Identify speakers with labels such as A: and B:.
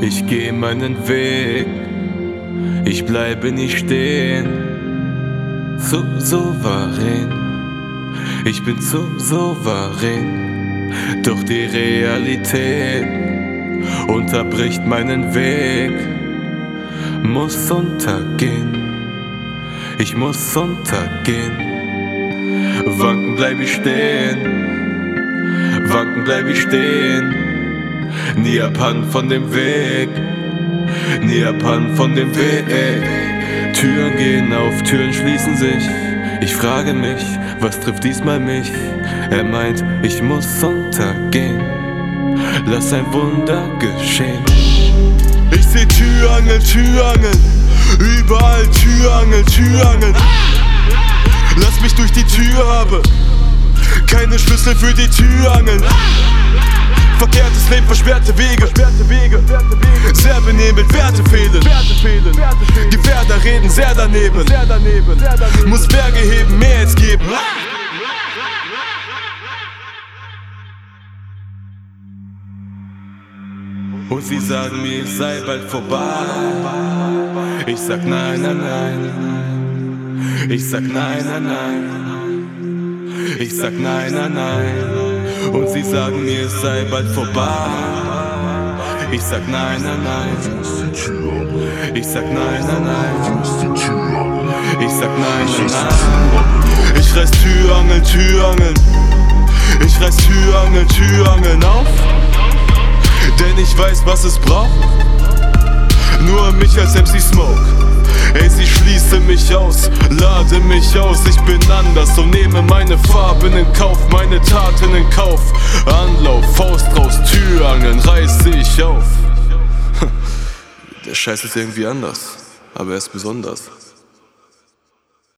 A: Ich geh meinen Weg, ich bleibe nicht stehen. Zu souverän, ich bin zu souverän. Doch die Realität unterbricht meinen Weg, muss untergehen. Ich muss untergehen. Wanken bleib ich stehen, wanken bleib ich stehen. Nie abhanden von dem Weg, nie abhanden von dem Weg. Türen gehen auf, Türen schließen sich. Ich frage mich, was trifft diesmal mich? Er meint, ich muss untergehen. Lass ein Wunder geschehen.
B: Ich seh Türangel, Türangel, überall Türangel, Türangel. Lass mich durch die Tür haben, keine Schlüssel für die Türangel. Verkehrtes Leben, versperrte Wege, sehr benebelt, Werte fehlen. Gefährder reden sehr daneben, muss Berge heben, mehr als geben.
A: Und sie sagen mir, es sei bald vorbei. Ich sag nein, nein, nein. Ich sag nein, nein, nein. Ich sag nein, nein, nein. Und sie sagen mir, es sei bald vorbei. Ich sag nein, nein, nein. Ich sag nein, nein, nein. Ich sag nein, nein, nein.
B: Ich reiß Türangel, Türangeln. Ich reiß Türangel, Türangeln auf. Denn ich weiß, was es braucht. Nur mich als MC Smoke. Mich aus, lade mich aus, ich bin anders und nehme meine Farben in Kauf, meine Taten in Kauf. Anlauf, Faust raus, Türangeln, reiße ich auf. Der Scheiß ist irgendwie anders, aber er ist besonders.